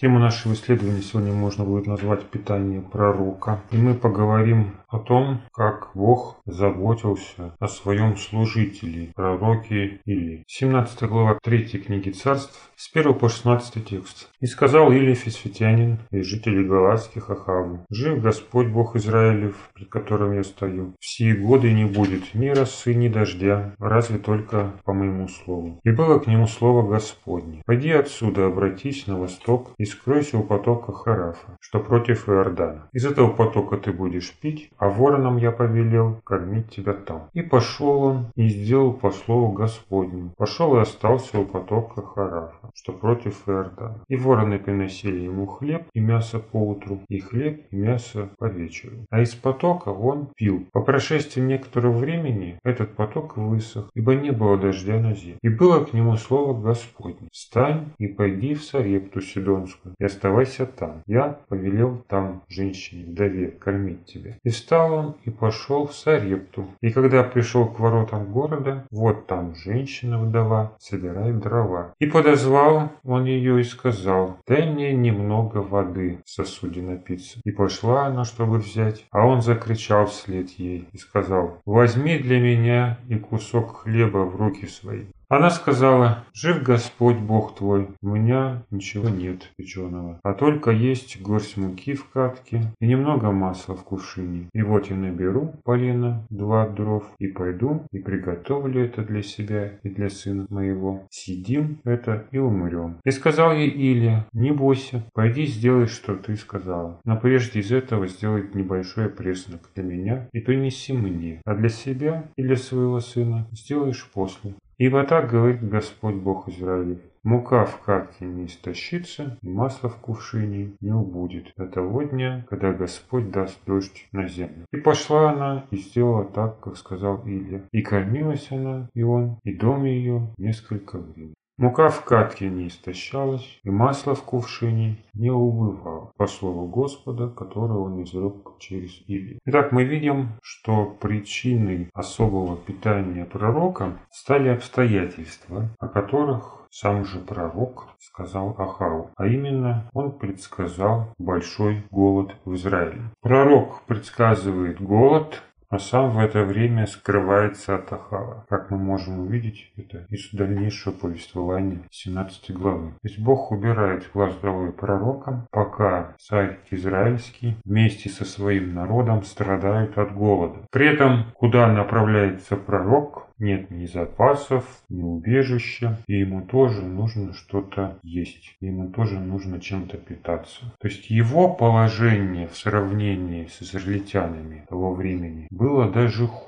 Тему нашего исследования сегодня можно будет назвать «Питание пророка». И мы поговорим о том, как Бог заботился о своем служителе, пророке Или. 17 глава 3 книги царств, с 1 по 16 текст. «И сказал Илия Фисфитянин и жители Галатских Ахаву, «Жив Господь Бог Израилев, пред которым я стою. Все годы не будет ни росы, ни дождя, разве только по моему слову. И было к нему слово Господне. Пойди отсюда, обратись на восток и скройся у потока Харафа, что против Иордана. Из этого потока ты будешь пить, а воронам я повелел кормить тебя там. И пошел он и сделал по слову Господню. Пошел и остался у потока Харафа, что против Иордана. И вороны приносили ему хлеб и мясо по утру, и хлеб и мясо по вечеру. А из потока он пил. По прошествии некоторого времени этот поток высох, ибо не было дождя на земле. И было к нему слово Господне. Встань и пойди в Сарепту Сидонскую, и оставайся там. Я повелел там женщине, вдове, кормить тебя. И встал он и пошел в Сарепту. И когда пришел к воротам города, вот там женщина-вдова собирает дрова. И подозвал он ее и сказал, дай мне немного воды в сосуде напиться. И пошла она, чтобы взять, а он закричал вслед ей и сказал, возьми для меня и кусок хлеба в руки свои. Она сказала, «Жив Господь Бог твой, у меня ничего нет печеного, а только есть горсть муки в катке и немного масла в кувшине. И вот я наберу полено, два дров, и пойду и приготовлю это для себя и для сына моего. Съедим это и умрем». И сказал ей Илья, «Не бойся, пойди сделай, что ты сказала, но прежде из этого сделай небольшой преснок для меня и принеси мне, а для себя и для своего сына сделаешь после». Ибо так говорит Господь Бог Израилев. Мука в катке не истощится, и масло в кувшине не убудет до того дня, когда Господь даст дождь на землю. И пошла она и сделала так, как сказал Илья. И кормилась она, и он, и дом ее несколько времени. Мука в катке не истощалась, и масло в кувшине не убывало, по слову Господа, которое он изрек через Илью. Итак, мы видим, что причиной особого питания пророка стали обстоятельства, о которых сам же пророк сказал Ахау, а именно он предсказал большой голод в Израиле. Пророк предсказывает голод, а сам в это время скрывается от Ахава. Как мы можем увидеть это из дальнейшего повествования 17 главы. То есть Бог убирает глаз долой пророкам, пока царь израильский вместе со своим народом страдают от голода. При этом, куда направляется пророк, нет ни запасов, ни убежища, и ему тоже нужно что-то есть, ему тоже нужно чем-то питаться. То есть его положение в сравнении с израильтянами того времени было даже хуже,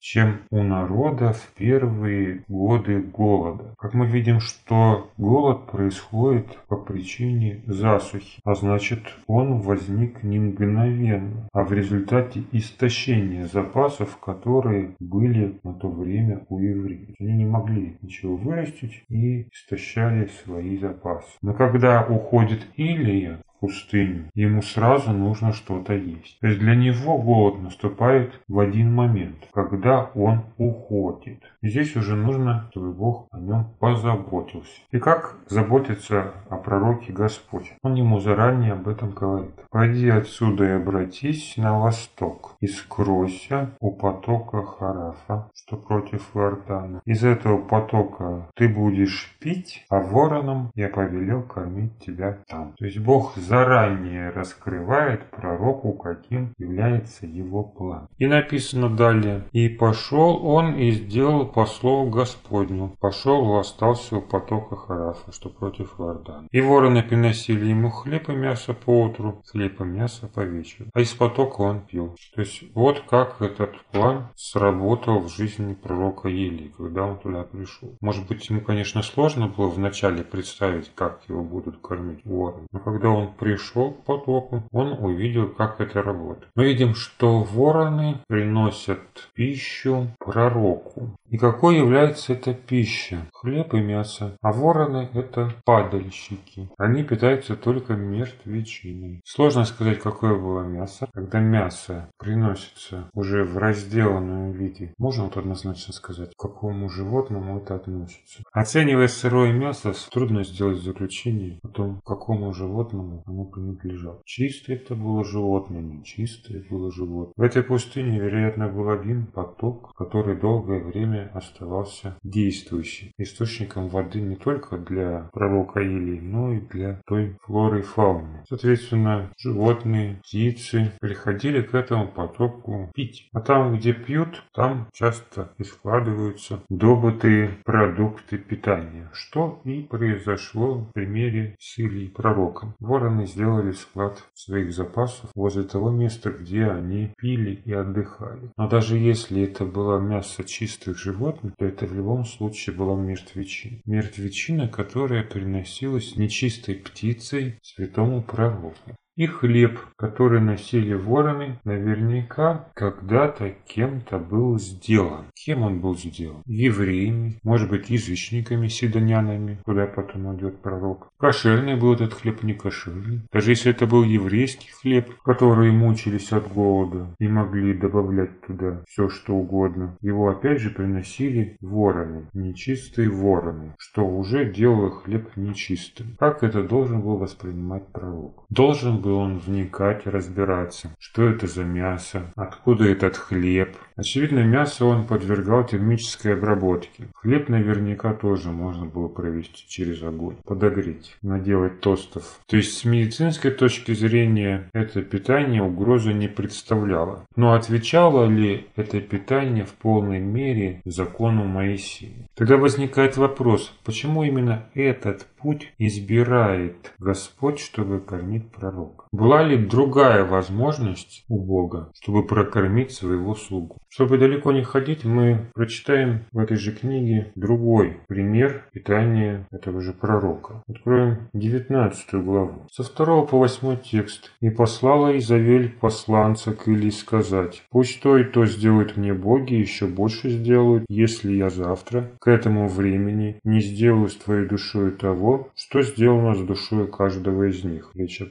чем у народа в первые годы голода. Как мы видим, что голод происходит по причине засухи, а значит он возник не мгновенно, а в результате истощения запасов, которые были на то время у евреев. Они не могли ничего вырастить и истощали свои запасы. Но когда уходит Илия, пустыню. Ему сразу нужно что-то есть. То есть для него голод наступает в один момент, когда он уходит. И здесь уже нужно, чтобы Бог о нем позаботился. И как заботится о пророке Господь? Он ему заранее об этом говорит. «Пойди отсюда и обратись на восток, и скройся у потока Харафа, что против Иордана. Из этого потока ты будешь пить, а вороном я повелел кормить тебя там». То есть Бог за заранее раскрывает пророку, каким является его план. И написано далее, «И пошел он и сделал по слову Господню, пошел и остался у потока Харафа, что против Иордана. И вороны приносили ему хлеб и мясо по утру, хлеб и мясо по вечеру, а из потока он пил». То есть вот как этот план сработал в жизни пророка Елии, когда он туда пришел. Может быть, ему, конечно, сложно было вначале представить, как его будут кормить вороны, но когда он пришел к потоку, он увидел, как это работает. Мы видим, что вороны приносят пищу пророку. И какой является эта пища? Хлеб и мясо. А вороны это падальщики. Они питаются только мертвечиной. Сложно сказать, какое было мясо. Когда мясо приносится уже в разделанном виде, можно вот однозначно сказать, к какому животному это относится. Оценивая сырое мясо, трудно сделать заключение о том, к какому животному оно принадлежало. Чистое это было животное, нечистое было животное. В этой пустыне, вероятно, был один поток, который долгое время оставался действующим источником воды не только для пророка Илии, но и для той флоры и фауны. Соответственно, животные, птицы приходили к этому потоку пить. А там, где пьют, там часто и складываются добытые продукты питания, что и произошло в примере с Илией пророком. Вороны сделали склад своих запасов возле того места, где они пили и отдыхали. Но даже если это было мясо чистых животных, то это в любом случае была мертвечина. Мертвечина, которая приносилась нечистой птицей святому пророку. И хлеб, который носили вороны, наверняка когда-то кем-то был сделан. Кем он был сделан? Евреями, может быть язычниками, седонянами, куда потом идет пророк. Кошерный был этот хлеб, не кошерный. Даже если это был еврейский хлеб, которые мучились от голода и могли добавлять туда все, что угодно, его опять же приносили вороны, нечистые вороны, что уже делало хлеб нечистым. Как это должен был воспринимать пророк? Должен был он вникать разбираться, что это за мясо, откуда этот хлеб. Очевидно, мясо он подвергал термической обработке. Хлеб наверняка тоже можно было провести через огонь, подогреть, наделать тостов. То есть с медицинской точки зрения это питание угрозы не представляло. Но отвечало ли это питание в полной мере закону Моисея? Тогда возникает вопрос, почему именно этот путь избирает Господь, чтобы кормить пророка? Была ли другая возможность у Бога, чтобы прокормить своего слугу? Чтобы далеко не ходить, мы прочитаем в этой же книге другой пример питания этого же пророка. Откроем 19 главу. Со 2 по 8 текст. «И послала Изавель посланца к Илии сказать, пусть то и то сделают мне боги, еще больше сделают, если я завтра к этому времени не сделаю с твоей душой того, что сделано с душой каждого из них». Речь о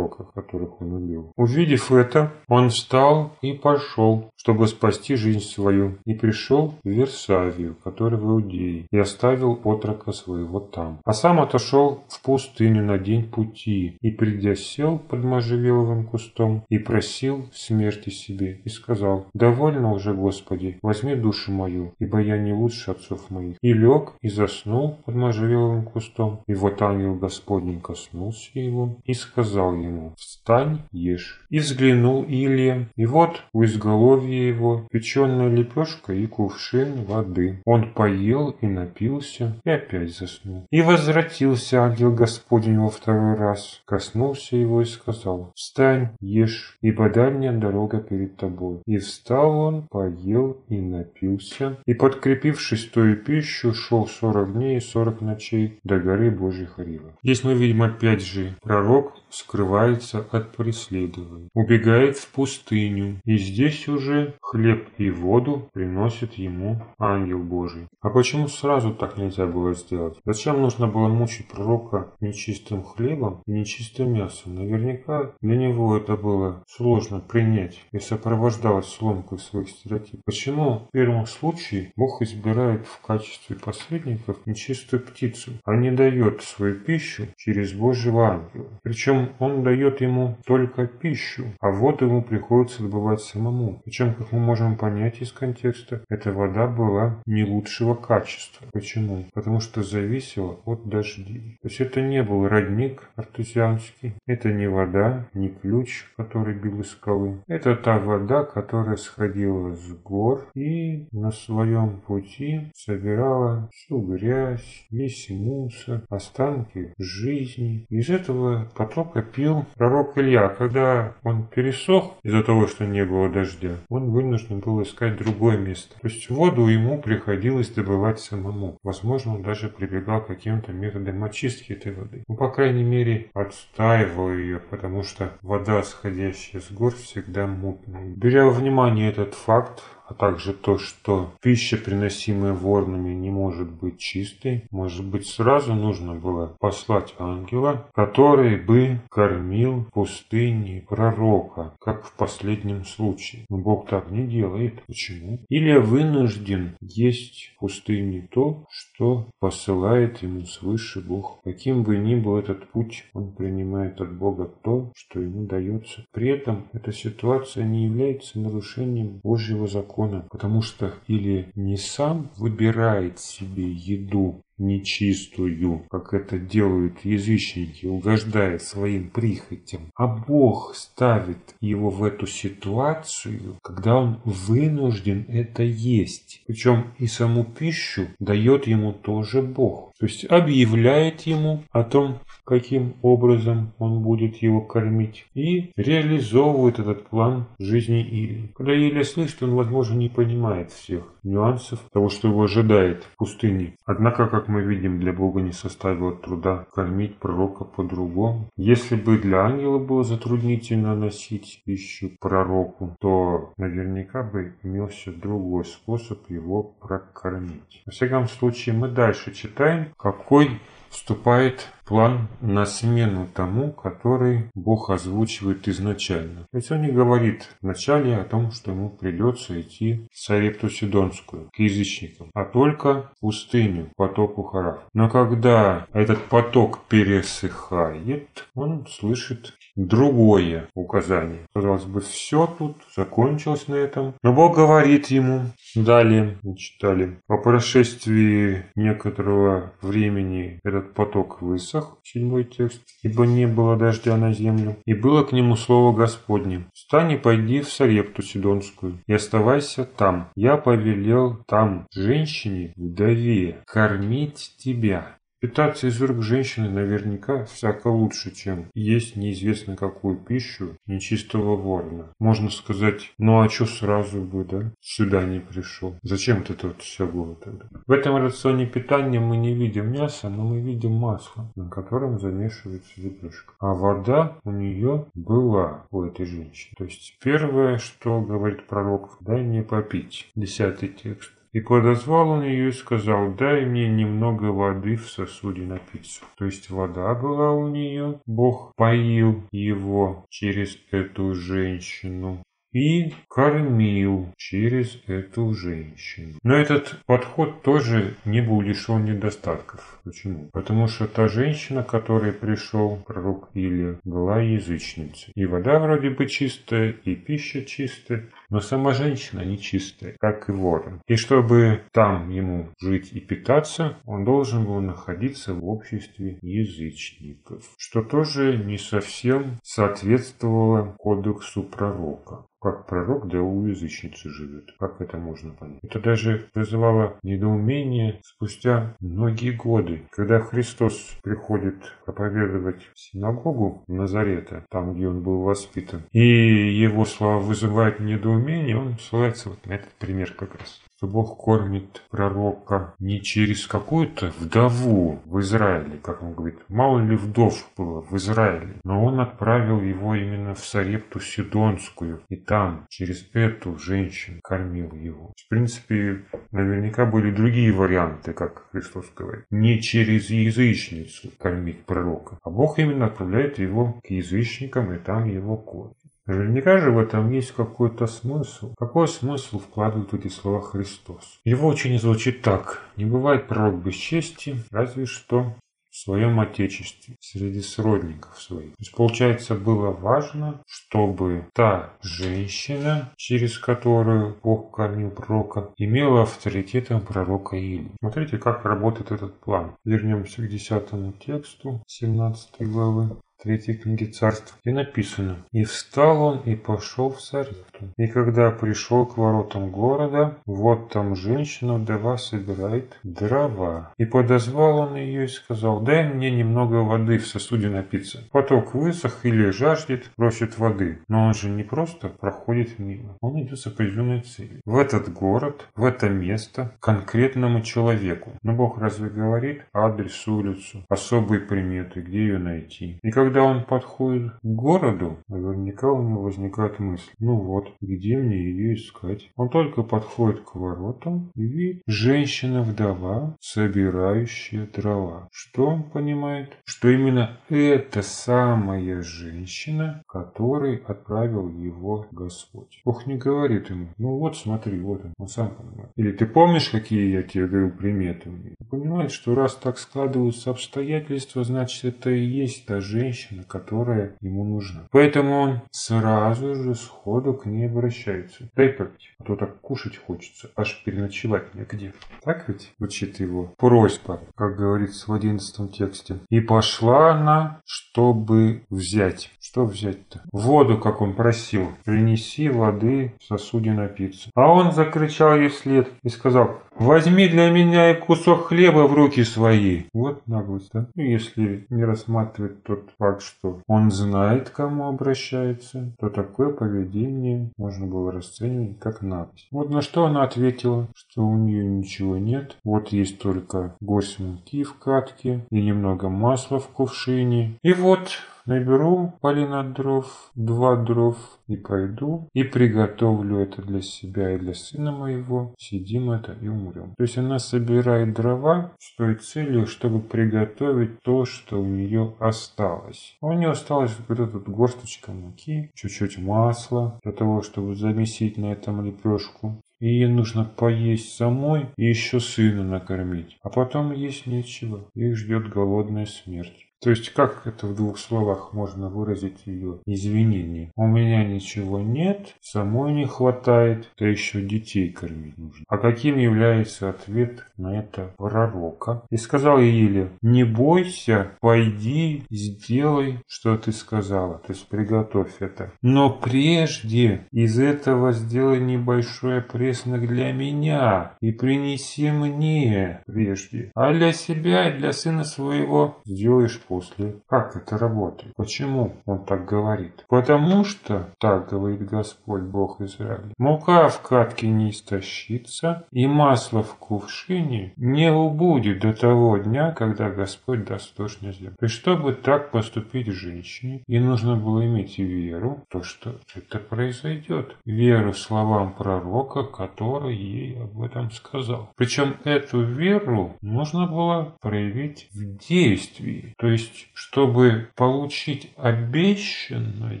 которых он убил. Увидев это, он встал и пошел, чтобы спасти жизнь свою, и пришел в Версавию, который в Иудее, и оставил отрока своего там. А сам отошел в пустыню на день пути, и придя сел под можжевеловым кустом, и просил смерти себе, и сказал, «Довольно уже, Господи, возьми душу мою, ибо я не лучше отцов моих». И лег, и заснул под можжевеловым кустом, и вот ангел Господень коснулся его, и сказал ему, «Встань, ешь». И взглянул Илья, и вот у изголовья его печеная лепешка и кувшин воды. Он поел и напился, и опять заснул. И возвратился ангел Господень во второй раз, коснулся его и сказал, «Встань, ешь, ибо дальняя дорога перед тобой». И встал он, поел и напился, и, подкрепившись той пищу, шел сорок дней и сорок ночей до горы Божьей Харива. Здесь мы видим опять же пророк скрывается от преследования, убегает в пустыню, и здесь уже хлеб и воду приносит ему ангел Божий. А почему сразу так нельзя было сделать? Зачем нужно было мучить пророка нечистым хлебом и нечистым мясом? Наверняка для него это было сложно принять и сопровождалось сломкой своих стереотипов. Почему в первом случае Бог избирает в качестве посредников нечистую птицу, а не дает свою пищу через Божьего ангела? Причем он дает ему только пищу, а воду ему приходится добывать самому. Причем, как мы можем понять из контекста, эта вода была не лучшего качества. Почему? Потому что зависела от дождей. То есть это не был родник артезианский, это не вода, не ключ, который бил из скалы. Это та вода, которая сходила с гор и на своем пути собирала всю грязь, весь мусор, останки жизни. Из этого потока пророка пил пророк Илья. Когда он пересох из-за того, что не было дождя, он вынужден был искать другое место. То есть воду ему приходилось добывать самому. Возможно, он даже прибегал к каким-то методам очистки этой воды. Ну, по крайней мере, отстаивал ее, потому что вода, сходящая с гор, всегда мутная. Беря во внимание этот факт, а также то, что пища, приносимая ворнами, не может быть чистой, может быть сразу нужно было послать ангела, который бы кормил в пустыне пророка, как в последнем случае. Но Бог так не делает. Почему? Или вынужден есть в пустыне то, что посылает ему свыше Бог. Каким бы ни был этот путь, он принимает от Бога то, что ему дается. При этом эта ситуация не является нарушением Божьего закона закона, потому что или не сам выбирает себе еду нечистую, как это делают язычники, угождая своим прихотям, а Бог ставит его в эту ситуацию, когда он вынужден это есть. Причем и саму пищу дает ему тоже Бог. То есть объявляет ему о том, каким образом он будет его кормить, и реализовывает этот план жизни Или. Когда Илья слышит, он, возможно, не понимает всех нюансов того, что его ожидает в пустыне. Однако, как мы видим, для Бога не составило труда кормить пророка по-другому. Если бы для ангела было затруднительно носить пищу пророку, то наверняка бы имелся другой способ его прокормить. Во всяком случае, мы дальше читаем, какой вступает план на смену тому, который Бог озвучивает изначально. Ведь он не говорит вначале о том, что ему придется идти в Сарепту Сидонскую, к язычникам, а только в пустыню, потоку Хараф. Но когда этот поток пересыхает, он слышит другое указание. Казалось бы, все тут закончилось на этом. Но Бог говорит ему, далее мы читали, по прошествии некоторого времени этот поток высох, седьмой текст, ибо не было дождя на землю, и было к нему слово Господне. Встань и пойди в Сарепту Сидонскую, и оставайся там. Я повелел там женщине, вдове, кормить тебя. Питаться из рук женщины наверняка всяко лучше, чем есть неизвестно какую пищу нечистого ворона. Можно сказать, ну а что сразу бы, да, сюда не пришел? Зачем ты тут все было тогда? В этом рационе питания мы не видим мяса, но мы видим масло, на котором замешивается лепешка. А вода у нее была у этой женщины. То есть первое, что говорит пророк, дай мне попить. Десятый текст. И подозвал он ее и сказал, дай мне немного воды в сосуде напиться. То есть вода была у нее, Бог поил его через эту женщину и кормил через эту женщину. Но этот подход тоже не был лишен недостатков. Почему? Потому что та женщина, которой пришел пророк Илия, была язычницей. И вода вроде бы чистая, и пища чистая, но сама женщина нечистая, как и ворон. И чтобы там ему жить и питаться, он должен был находиться в обществе язычников, что тоже не совсем соответствовало кодексу пророка как пророк, да у язычницы живет. Как это можно понять? Это даже вызывало недоумение спустя многие годы, когда Христос приходит проповедовать в синагогу Назарета, там, где он был воспитан, и его слова вызывают недоумение, он ссылается вот на этот пример как раз что Бог кормит пророка не через какую-то вдову в Израиле, как он говорит. Мало ли вдов было в Израиле, но он отправил его именно в Сарепту Сидонскую, и там через эту женщину кормил его. В принципе, наверняка были другие варианты, как Христос говорит. Не через язычницу кормить пророка, а Бог именно отправляет его к язычникам, и там его кормит. Наверняка же в этом есть какой-то смысл. Какой смысл вкладывает в эти слова Христос? Его очень звучит так. Не бывает пророк без чести, разве что в своем отечестве, среди сродников своих. То есть, получается, было важно, чтобы та женщина, через которую Бог кормил пророка, имела авторитетом пророка Или. Смотрите, как работает этот план. Вернемся к 10 тексту 17 главы. Третьей книге царств, где написано «И встал он и пошел в Сарету. И когда пришел к воротам города, вот там женщина вдова собирает дрова. И подозвал он ее и сказал, дай мне немного воды в сосуде напиться. Поток высох или жаждет, просит воды. Но он же не просто проходит мимо, он идет с определенной целью. В этот город, в это место, конкретному человеку. Но Бог разве говорит адрес, улицу, особые приметы, где ее найти. И когда когда он подходит к городу, наверняка у него возникает мысль, ну вот, где мне ее искать? Он только подходит к воротам и видит женщина-вдова, собирающая дрова. Что он понимает? Что именно эта самая женщина, которой отправил его Господь. Бог не говорит ему, ну вот смотри, вот он, он сам понимает. Или ты помнишь, какие я тебе говорил приметы? Он понимает, что раз так складываются обстоятельства, значит это и есть та женщина, женщина, которая ему нужна. Поэтому он сразу же сходу к ней обращается. Дай попить, а то так кушать хочется, аж переночевать негде. Так ведь звучит его просьба, как говорится в одиннадцатом тексте. И пошла она, чтобы взять. Что взять-то? Воду, как он просил. Принеси воды в сосуде напиться. А он закричал ей вслед и сказал, возьми для меня и кусок хлеба в руки свои. Вот наглость, да? Ну, если не рассматривать тот факт, что он знает, к кому обращается, то такое поведение можно было расценивать как напасть. Вот на что она ответила, что у нее ничего нет, вот есть только горсть муки в катке и немного масла в кувшине. И вот Наберу полина дров, два дров и пойду и приготовлю это для себя и для сына моего. Сидим это и умрем. То есть она собирает дрова с той целью, чтобы приготовить то, что у нее осталось. А у нее осталось вот эта вот горсточка муки, чуть-чуть масла для того, чтобы замесить на этом лепешку. И ей нужно поесть самой и еще сына накормить. А потом есть нечего. Их ждет голодная смерть. То есть как это в двух словах можно выразить ее извинение? У меня ничего нет, самой не хватает, да еще детей кормить нужно. А каким является ответ на это пророка? И сказал Еле, не бойся, пойди, сделай, что ты сказала, то есть приготовь это. Но прежде из этого сделай небольшой преснок для меня и принеси мне прежде, а для себя и для сына своего сделаешь после. Как это работает? Почему он так говорит? Потому что, так говорит Господь Бог Израиля, мука в катке не истощится, и масло в кувшине не убудет до того дня, когда Господь даст дождь на землю. И чтобы так поступить женщине, ей нужно было иметь веру, то что это произойдет. Веру словам пророка, который ей об этом сказал. Причем эту веру нужно было проявить в действии. То есть чтобы получить обещанное,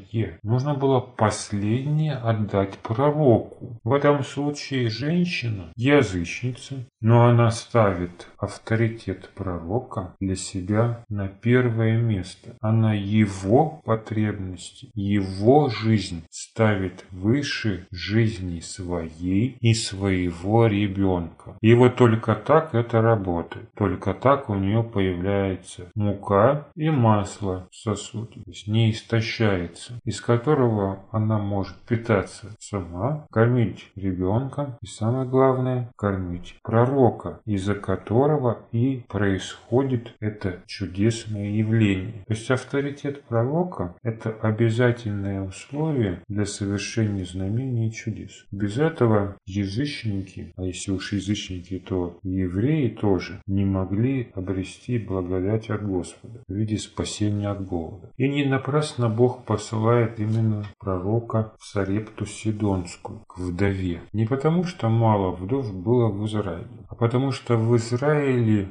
нужно было последнее отдать пророку. В этом случае женщина язычница, но она ставит авторитет пророка для себя на первое место. Она его потребности, его жизнь ставит выше жизни своей и своего ребенка. И вот только так это работает. Только так у нее появляется мука и масло в сосуде, то есть не истощается, из которого она может питаться сама, кормить ребенка и самое главное, кормить пророка, из-за которого и происходит это чудесное явление. То есть авторитет пророка – это обязательное условие для совершения знамений и чудес. Без этого язычники, а если уж язычники, то евреи тоже не могли обрести благодать от Господа в виде спасения от голода. И не напрасно Бог посылает именно пророка в Сарепту Сидонскую, к вдове. Не потому, что мало вдов было в Израиле, а потому что в Израиле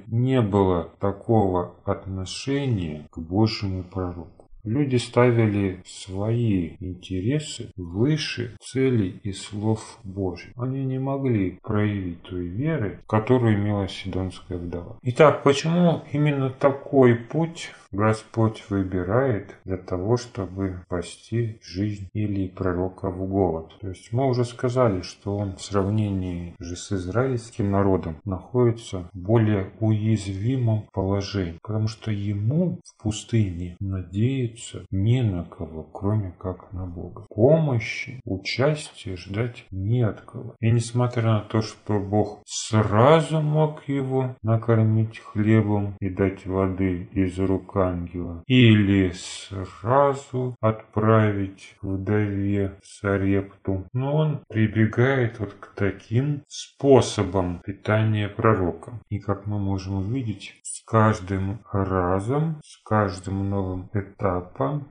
не было такого отношения к Божьему пророку. Люди ставили свои интересы выше целей и слов Божьих. Они не могли проявить той веры, которую имела Сидонская вдова. Итак, почему именно такой путь Господь выбирает для того, чтобы спасти жизнь или пророка в голод. То есть мы уже сказали, что он в сравнении же с израильским народом находится в более уязвимом положении, потому что ему в пустыне надеяться надеяться не на кого, кроме как на Бога. Помощи, участия ждать не от кого. И несмотря на то, что Бог сразу мог его накормить хлебом и дать воды из рук ангела, или сразу отправить вдове Сарепту, но он прибегает вот к таким способам питания пророка. И как мы можем увидеть, с каждым разом, с каждым новым этапом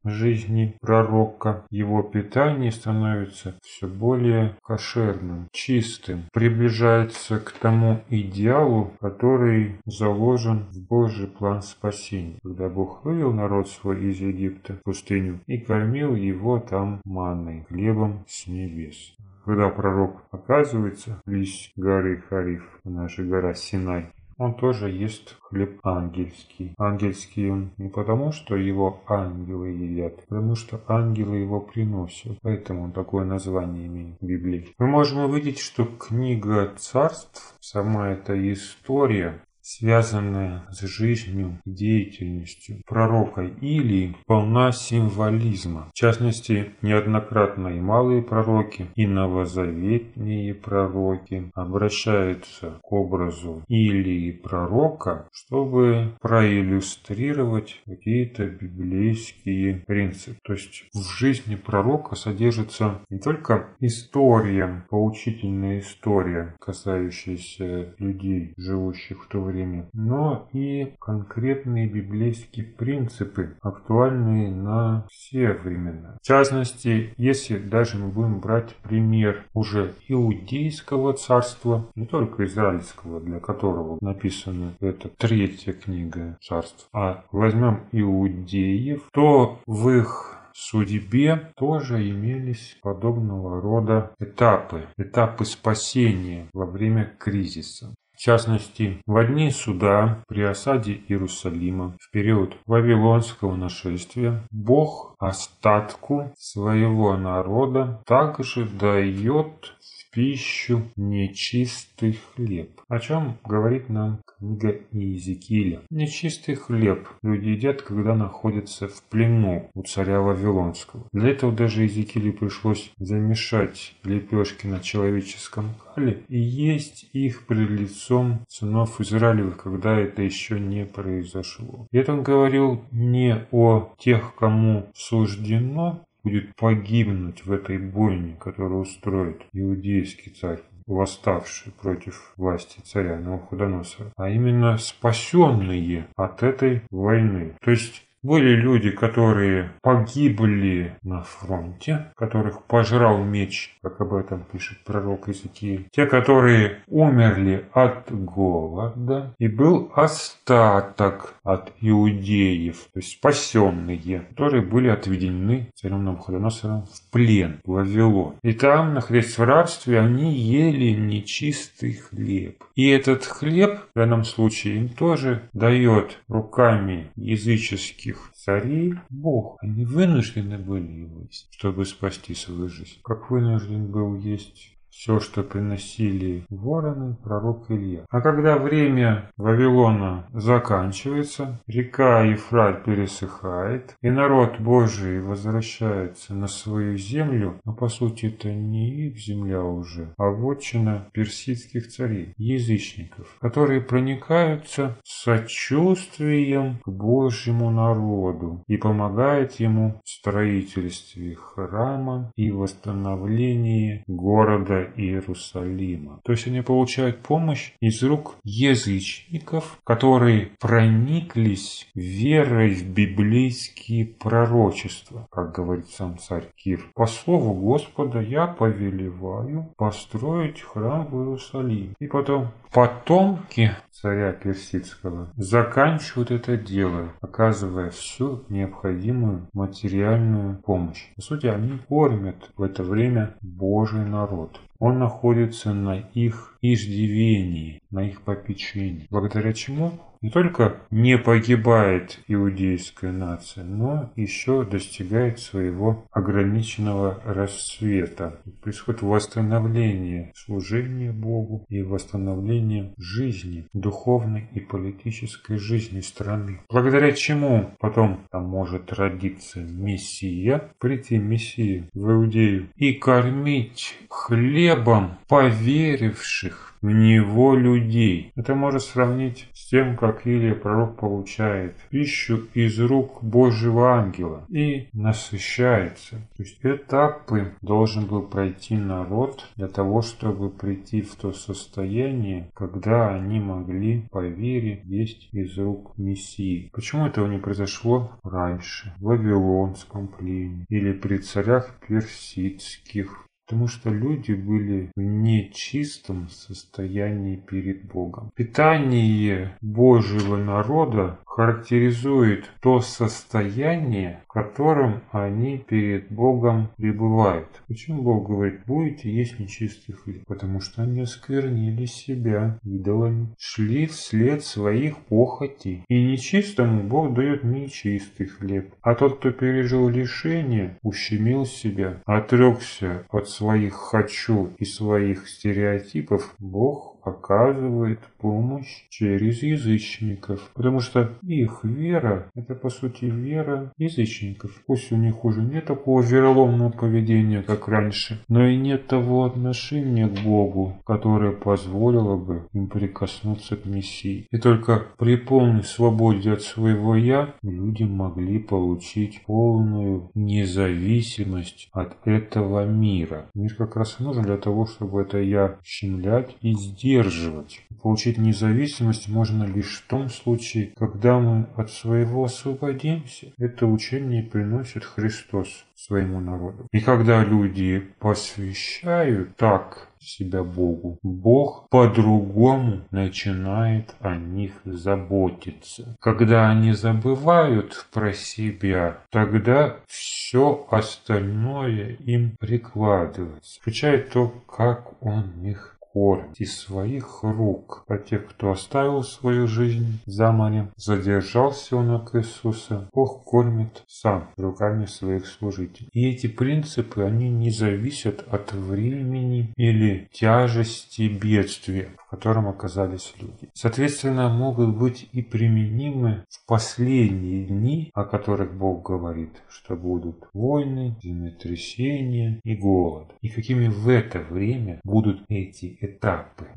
жизни пророка. Его питание становится все более кошерным, чистым, приближается к тому идеалу, который заложен в Божий план спасения, когда Бог вывел народ свой из Египта в пустыню и кормил его там манной, хлебом с небес. Когда пророк оказывается близ горы Хариф, наша гора Синай, он тоже ест хлеб ангельский. Ангельский он не потому, что его ангелы едят, а потому что ангелы его приносят. Поэтому он такое название имеет в Библии. Мы можем увидеть, что книга царств, сама эта история, связанная с жизнью деятельностью пророка Илии, полна символизма. В частности, неоднократно и малые пророки, и новозаветные пророки обращаются к образу Илии пророка, чтобы проиллюстрировать какие-то библейские принципы. То есть в жизни пророка содержится не только история, поучительная история, касающаяся людей, живущих в то время, время, но и конкретные библейские принципы, актуальные на все времена. В частности, если даже мы будем брать пример уже иудейского царства, не только израильского, для которого написана эта третья книга царств, а возьмем иудеев, то в их судьбе тоже имелись подобного рода этапы, этапы спасения во время кризиса. В частности, в дни суда при осаде Иерусалима в период Вавилонского нашествия Бог остатку своего народа также дает пищу нечистый хлеб. О чем говорит нам книга Иезекииля. Нечистый хлеб люди едят, когда находятся в плену у царя Вавилонского. Для этого даже Иезекиилю пришлось замешать лепешки на человеческом кале и есть их пред лицом сынов Израилевых, когда это еще не произошло. И это он говорил не о тех, кому суждено будет погибнуть в этой бойне, которую устроит иудейский царь восставший против власти царя Навуходоносора, а именно спасенные от этой войны. То есть были люди, которые погибли на фронте, которых пожрал меч, как об этом пишет пророк Иезекииль. Те, которые умерли от голода. И был остаток от иудеев, то есть спасенные, которые были отведены царем Навуходоносором в плен в Вавилон. И там, находясь в рабстве, они ели нечистый хлеб. И этот хлеб в данном случае им тоже дает руками языческих этих царей Бог. Они вынуждены были его есть, чтобы спасти свою жизнь. Как вынужден был есть все, что приносили вороны, пророк Илья. А когда время Вавилона заканчивается, река Ефрат пересыхает, и народ Божий возвращается на свою землю, но по сути это не их земля уже, а вотчина персидских царей, язычников, которые проникаются сочувствием к Божьему народу и помогают ему в строительстве храма и восстановлении города Иерусалима. То есть они получают помощь из рук язычников, которые прониклись верой в библейские пророчества, как говорит сам царь Кир. По слову Господа я повелеваю построить храм в Иерусалиме. И потом потомки царя персидского заканчивают это дело, оказывая всю необходимую материальную помощь. По сути, они кормят в это время Божий народ. Он находится на их иждивении, на их попечении, благодаря чему не только не погибает иудейская нация, но еще достигает своего ограниченного рассвета. Происходит восстановление служения Богу и восстановление жизни, духовной и политической жизни страны. Благодаря чему потом там может родиться Мессия, прийти Мессия в Иудею и кормить хлебом поверивших в него людей. Это можно сравнить с тем, как Илия пророк получает пищу из рук Божьего ангела и насыщается. То есть этапы должен был пройти народ для того, чтобы прийти в то состояние, когда они могли по вере есть из рук Мессии. Почему этого не произошло раньше, в Вавилонском плене или при царях персидских потому что люди были в нечистом состоянии перед Богом. Питание Божьего народа характеризует то состояние, котором они перед Богом пребывают. Почему Бог говорит, будете есть нечистый хлеб? Потому что они осквернили себя идолами, шли вслед своих похотей. И нечистому Бог дает нечистый хлеб. А тот, кто пережил лишение, ущемил себя, отрекся от своих «хочу» и своих стереотипов, Бог оказывает помощь через язычников, потому что их вера – это по сути вера язычников. Пусть у них уже нет такого вероломного поведения, как раньше, но и нет того отношения к Богу, которое позволило бы им прикоснуться к Мессии. И только при полной свободе от своего «я» люди могли получить полную независимость от этого мира. Мир как раз и нужен для того, чтобы это «я» щемлять и сделать удерживать. Получить независимость можно лишь в том случае, когда мы от своего освободимся. Это учение приносит Христос своему народу. И когда люди посвящают так себя Богу, Бог по-другому начинает о них заботиться. Когда они забывают про себя, тогда все остальное им прикладывается, включая то, как он их кормит из своих рук. А тех, кто оставил свою жизнь за морем, задержался у ног Иисуса, Бог кормит сам руками своих служителей. И эти принципы, они не зависят от времени или тяжести бедствия, котором оказались люди. Соответственно, могут быть и применимы в последние дни, о которых Бог говорит, что будут войны, землетрясения и голод. И какими в это время будут эти этапы.